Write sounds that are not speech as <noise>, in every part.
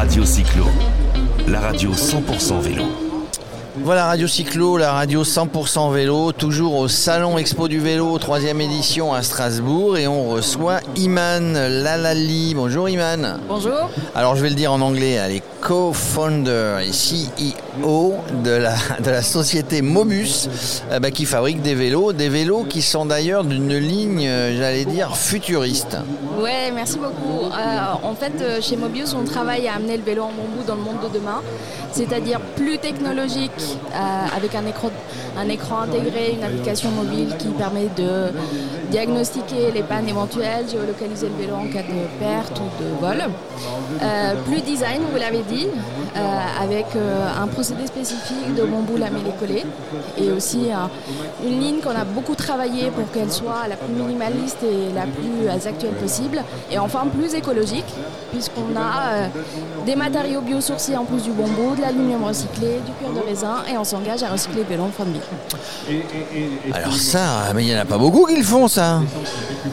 Radio Cyclo, la radio 100% vélo. Voilà Radio Cyclo, la radio 100% vélo, toujours au Salon Expo du vélo, troisième édition à Strasbourg, et on reçoit Iman Lalali. Bonjour Iman. Bonjour. Alors je vais le dire en anglais, elle est co-founder et CEO de la, de la société Mobus, euh, bah, qui fabrique des vélos, des vélos qui sont d'ailleurs d'une ligne, euh, j'allais dire, futuriste. Ouais, merci beaucoup. Euh, en fait, euh, chez Mobius, on travaille à amener le vélo en bambou dans le monde de demain, c'est-à-dire plus technologique, avec un écran, un écran intégré, une application mobile qui permet de diagnostiquer les pannes éventuelles, géolocaliser le vélo en cas de perte ou de vol. Euh, plus design, vous l'avez dit, euh, avec euh, un procédé spécifique de bambou lamellé-collé et aussi euh, une ligne qu'on a beaucoup travaillé pour qu'elle soit la plus minimaliste et la plus euh, actuelle possible et enfin plus écologique puisqu'on a euh, des matériaux biosourcés en plus du bambou, de l'aluminium recyclé, du cuir de raisin et on s'engage à recycler le vélo en fin de vie. Alors ça, mais il n'y en a pas beaucoup qui le font ça.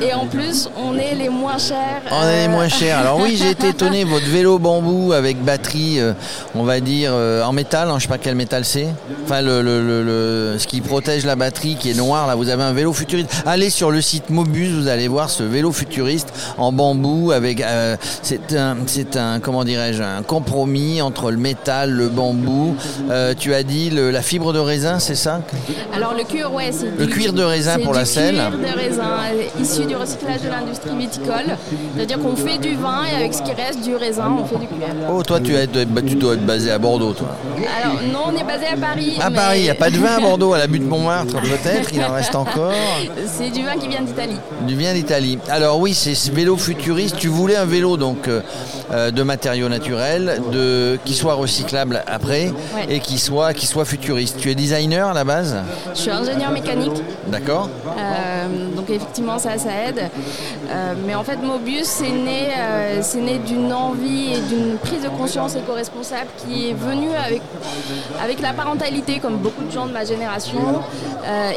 Et en plus, on est les moins chers. On est les euh, moins chers. Alors oui, j'ai été <laughs> étonné, votre vélo bambou avec batterie, euh, on va dire euh, en métal, hein, je sais pas quel métal c'est. Enfin, le, le- le- le- ce qui protège la batterie qui est noir, là, vous avez un vélo futuriste. Allez sur le site Mobus, vous allez voir ce vélo futuriste en bambou avec. euh, c'est un, un, comment dirais-je, un compromis entre le métal, le bambou. Euh, tu as dit le- la fibre de raisin, c'est ça? Alors le cuir, ouais, c'est Le cuir de raisin pour la selle. cuir de raisin issu du recyclage de l'industrie viticole. C'est-à-dire qu'on fait du vin et avec ce qui reste du raisin, on fait du cuir. Oh, toi, tu, es- tu dois être basé à Bordeaux, toi. Alors non, on est basé à Paris. À mais Paris, il n'y a pas de vin à <laughs> Bordeaux, à la butte Montmartre peut-être, il en reste encore. C'est du vin qui vient d'Italie. Du vin d'Italie. Alors oui, c'est ce vélo futuriste. Tu voulais un vélo donc euh, euh, de matériaux naturels, de, qui soit recyclable après Ouais. et qui soit, qui soit futuriste. Tu es designer à la base Je suis ingénieur mécanique. D'accord Euh, donc effectivement ça, ça aide. Euh, mais en fait Mobius c'est né, c'est né d'une envie et d'une prise de conscience éco-responsable qui est venue avec, avec la parentalité comme beaucoup de gens de ma génération.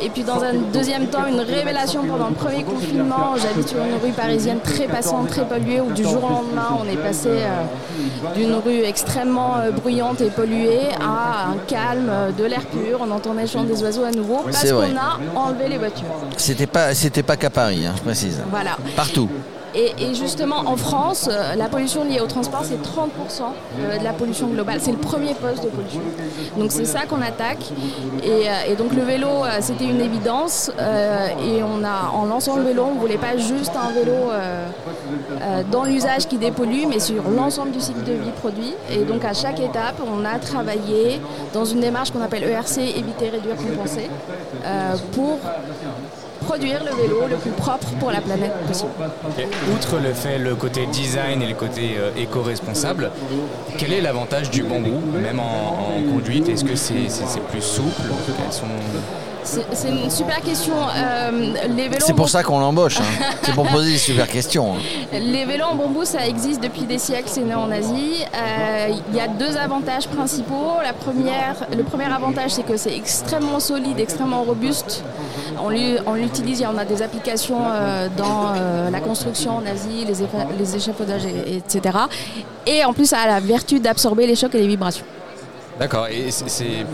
Et puis dans un deuxième temps une révélation pendant le premier confinement. J'habite sur une rue parisienne très passante, très polluée où du jour au lendemain on est passé euh, d'une rue extrêmement euh, bruyante et polluée à un calme, euh, de l'air pur. On entendait le chant des oiseaux à nouveau parce qu'on a enlevé les voitures. C'était pas, c'était pas qu'à Paris, hein, je précise. Voilà. Partout. Et, justement, en France, euh, la pollution liée au transport, c'est 30% euh, de la pollution globale. C'est le premier poste de pollution. Donc c'est ça qu'on attaque. Et, euh, donc le vélo, c'était une évidence. Et on a, en lançant le vélo, on ne voulait pas juste un vélo dans l'usage qui dépollue, mais sur l'ensemble du cycle de vie produit. Et donc à chaque étape, on a travaillé dans une démarche qu'on appelle ERC, éviter, réduire, compenser, pour produire le vélo le plus propre pour la planète possible. Et outre le fait, le côté design et le côté euh, éco-responsable, quel est l'avantage du bambou, même en, en conduite? Est-ce que c'est plus souple? Sont... C'est une super question. Euh, les vélos C'est pour ça qu'on l'embauche. hein. <laughs> C'est pour poser des super questions. hein. Les vélos en bambou, ça existe depuis des siècles, c'est né en Asie. Euh, Il y a deux avantages principaux. La première, le premier avantage, c'est que c'est extrêmement solide, extrêmement robuste. On l'u- on l'utilise, en a des applications euh, dans euh, la construction en Asie, les, les échafaudages, et- etc. Et en plus, ça a la vertu d'absorber les chocs et les vibrations. D'accord, et c'est-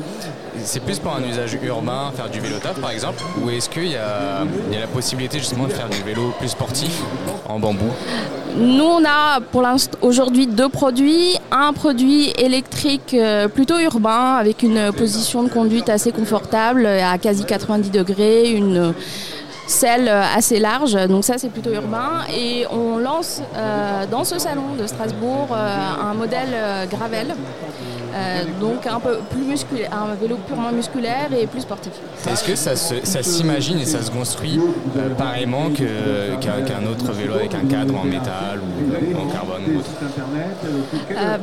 plus pour un usage urbain, faire du vélo taf par exemple, ou est-ce qu'il y y a la possibilité justement de faire du vélo plus sportif en bambou? Nous, on a pour l'instant aujourd'hui deux produits. Un produit électrique euh, plutôt urbain avec une position de conduite assez confortable à quasi 90 degrés, une selle assez large. Donc ça, c'est plutôt urbain. Et on lance euh, dans ce salon de Strasbourg euh, un modèle euh, Gravel. Euh, donc un peu plus musculaire, un vélo purement musculaire et plus sportif. Est-ce que ça s'imagine et ça se construit euh, pareillement que- qu'un autre vélo avec un cadre en métal ou en carbone ou autre? Euh,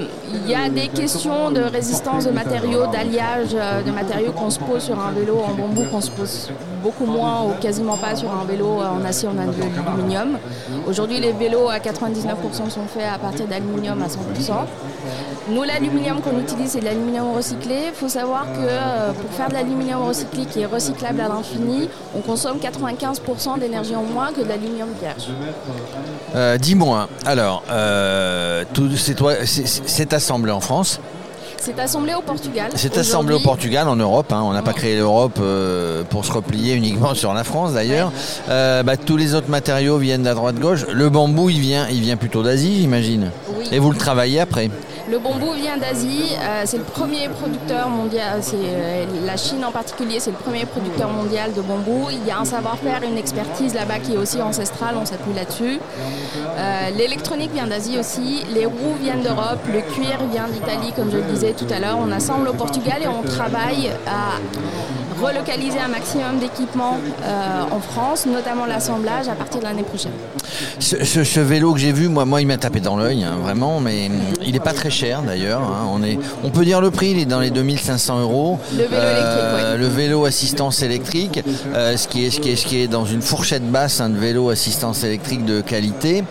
Il y a des questions de résistance de matériaux, d'alliage euh, de matériaux qu'on se pose sur un vélo en bambou, qu'on se pose beaucoup moins ou quasiment pas sur un vélo en acier en aluminium. Aujourd'hui, les vélos à 99% sont faits à partir d'aluminium à 100%. Nous, l'aluminium qu'on utilise, c'est de l'aluminium recyclé. Il faut savoir que euh, pour faire de l'aluminium recyclé qui est recyclable à l'infini, on consomme 95% d'énergie en moins que de l'aluminium vierge. Euh, dis-moi, alors, euh, c'est assemblé en France c'est assemblé au Portugal. C'est assemblé au Portugal, en Europe. Hein. On n'a pas créé l'Europe euh, pour se replier uniquement sur la France d'ailleurs. Bah, tous les autres matériaux viennent de la droite-gauche. Le bambou, il vient, il vient plutôt d'Asie, j'imagine. Et vous le travaillez après? Le bambou vient d'Asie, euh, c'est le premier producteur mondial, c'est euh, la Chine en particulier, c'est le premier producteur mondial de bambou. Il y a un savoir-faire, une expertise là-bas qui est aussi ancestrale, on s'appuie là-dessus. Euh, l'électronique vient d'Asie aussi, les roues viennent d'Europe, le cuir vient d'Italie, comme je le disais tout à l'heure. On assemble au Portugal et on travaille à relocaliser un maximum d'équipements en France, notamment l'assemblage à partir de l'année prochaine. Ce, vélo que j'ai vu, moi, moi il m'a tapé dans l'œil, hein, vraiment, mais il n'est pas très cher d'ailleurs. Hein. On, est, on peut dire le prix, il est dans les 2500 euros. Le vélo euh, Le vélo assistance électrique, euh, ce, qui est, ce, qui est, ce qui est dans une fourchette basse, un hein, vélo assistance électrique de qualité.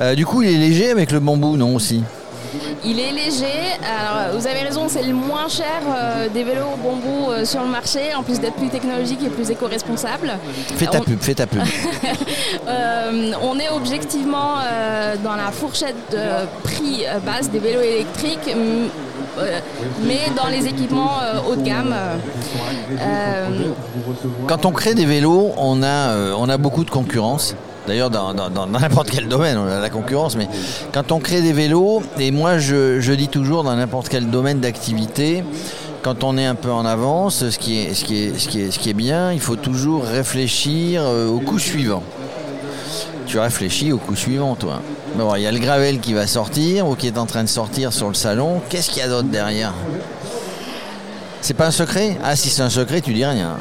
Euh, du coup, il est léger avec le bambou, non aussi? Il est léger. Alors, vous avez raison, c'est le moins cher euh, des vélos bambou euh, sur le marché, en plus d'être plus technologique et plus éco-responsable. Fais ta pub, fais ta pub. Euh, on est objectivement dans la fourchette de prix basse des vélos électriques mais dans les équipements haut de gamme. Quand on crée des vélos, on a, on a beaucoup de concurrence. D'ailleurs, dans n'importe quel domaine, on a la concurrence, mais quand on crée des vélos, et moi je, dis toujours dans n'importe quel domaine d'activité, quand on est un peu en avance, ce qui est, ce qui est, ce qui est, ce qui est bien, il faut toujours réfléchir euh, au coup suivant. Tu réfléchis au coup suivant, toi. Il y a le gravel qui va sortir ou qui est en train de sortir sur le salon. Qu'est-ce qu'il y a d'autre derrière? C'est pas un secret? Ah, si c'est un secret, tu dis rien.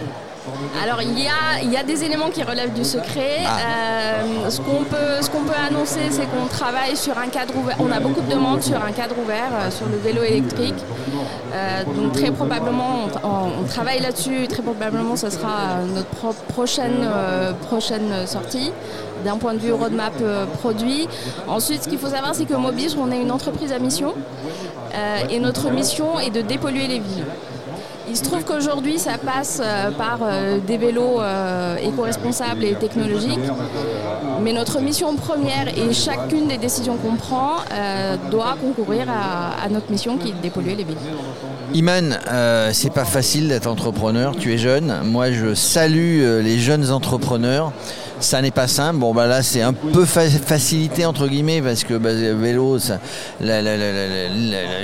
Alors il y, a, il y a des éléments qui relèvent du secret. Ah. Euh, ce qu'on peut, ce qu'on peut annoncer, c'est qu'on travaille sur un cadre ouvert. On a beaucoup de demandes sur un cadre ouvert euh, sur le vélo électrique. Euh, donc très probablement, on, travaille là-dessus. Très probablement, ce sera notre prochaine, prochaine sortie d'un point de vue roadmap produit. Ensuite, ce qu'il faut savoir, c'est que Mobis, on est une entreprise à mission. et notre mission est de dépolluer les villes. Il se trouve qu'aujourd'hui, ça passe euh, par euh, des vélos euh, éco-responsables et technologiques. Mais notre mission première et chacune des décisions qu'on prend doit concourir à, notre mission qui est de dépolluer les villes. Iman, c'est pas facile d'être entrepreneur. Tu es jeune. Moi, je salue les jeunes entrepreneurs ça n'est pas simple. Bon, bah là, c'est un peu facilité entre guillemets parce que bah, le vélo, je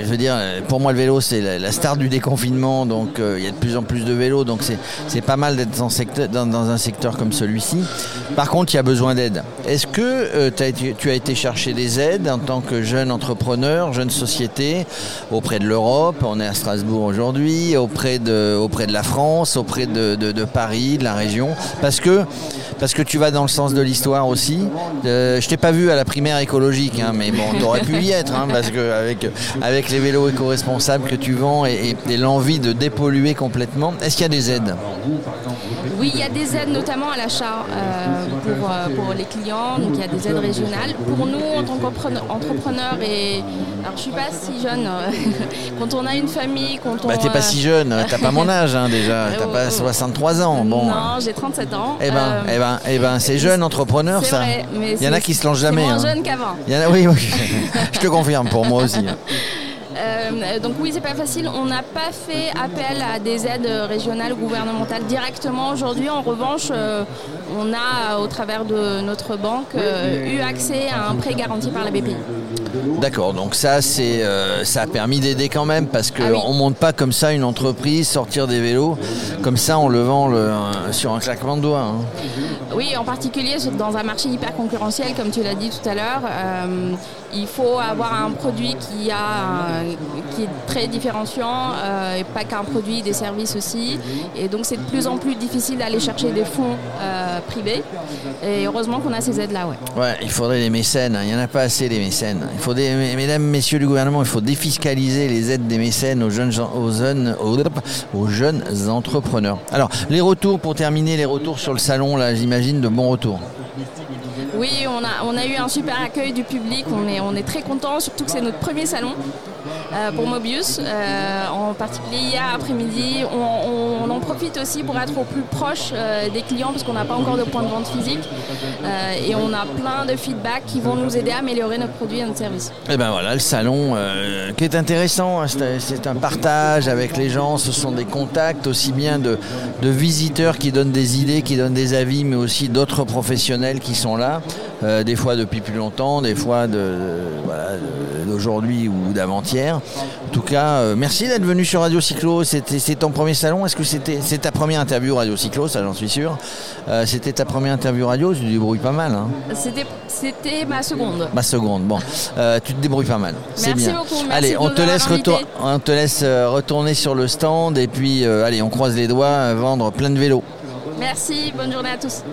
veux dire, pour moi, le vélo, c'est la, star du déconfinement. Donc, euh, il y a de plus en plus de vélos. Donc, c'est pas mal d'être dans, un secteur comme celui-ci. Par contre, il y a besoin d'aide. Est-ce que euh, tu as été chercher des aides en tant que jeune entrepreneur, jeune société, auprès de l'Europe? On est à Strasbourg aujourd'hui, auprès de, la France, auprès de, de Paris, de la région, parce que parce que tu vas dans le sens de l'histoire aussi. Euh, je t'ai pas vu à la primaire écologique, hein, mais bon, tu aurais pu y être, hein, parce que avec, avec les vélos éco-responsables que tu vends et, l'envie de dépolluer complètement, est-ce qu'il y a des aides? Oui, il y a des aides notamment à l'achat euh, pour, euh, pour, les clients, donc il y a des aides régionales. Pour nous, en tant qu'entrepreneurs, et alors je suis pas si jeune, <laughs> quand on a une famille, quand on... Bah t'es pas si jeune, t'as pas mon <laughs> âge hein, déjà, t'as pas 63 ans. Bon. Non, j'ai 37 ans. Eh ben, eh ben eh ben, c'est jeune entrepreneur, ça. Il y en a qui se lancent jamais. moins hein. jeune qu'avant. Oui, oui. <laughs> je te confirme, pour moi aussi. Hein. <laughs> Euh, donc oui, c'est pas facile. On n'a pas fait appel à des aides régionales ou gouvernementales directement aujourd'hui. En revanche, euh, on a, au travers de notre banque, euh, eu accès à un prêt garanti par la BPI. D'accord, donc ça, c'est, ça a permis d'aider quand même parce qu'on ah ne monte pas comme ça une entreprise, sortir des vélos, comme ça on le vend sur un claquement de doigts. Hein. Oui, en particulier dans un marché hyper concurrentiel, comme tu l'as dit tout à l'heure il faut avoir un produit qui, a, qui est très différenciant euh, et pas qu'un produit, des services aussi. Et donc c'est de plus en plus difficile d'aller chercher des fonds euh, privés. Et heureusement qu'on a ces aides-là. Ouais. ouais, il faudrait des mécènes. Il n'y en a pas assez des mécènes. Il faut des, mesdames, messieurs du gouvernement, il faut défiscaliser les aides des mécènes aux jeunes, aux jeunes, aux jeunes entrepreneurs. Alors, les retours, pour terminer, les retours sur le salon, là, j'imagine de bons retours. Oui, on a, eu un super accueil du public, on est, très content, surtout que c'est notre premier salon. Euh, pour Mobius. Euh, en particulier hier après-midi, on, en profite aussi pour être au plus proche euh, des clients parce qu'on n'a pas encore de point de vente physique et on a plein de feedbacks qui vont nous aider à améliorer notre produit et notre service. Et eh ben voilà, le salon qui est intéressant, hein, c'est un partage avec les gens, ce sont des contacts aussi bien de, visiteurs qui donnent des idées, qui donnent des avis, mais aussi d'autres professionnels qui sont là, des fois depuis plus longtemps, des fois d'aujourd'hui ou d'avant-hier. En tout cas, euh, merci d'être venu sur Radio Cyclo. C'était ton premier salon. Est-ce que c'était c'est ta première interview Radio Cyclo Ça, j'en suis sûr. Euh, c'était ta première interview radio. Tu te débrouilles pas mal. Hein. C'était ma seconde. Ma seconde. Bon, euh, tu te débrouilles pas mal. C'est bien. beaucoup. allez, on te laisse on te laisse retourner sur le stand et puis allez, on croise les doigts, vendre plein de vélos. Merci. Bonne journée à tous.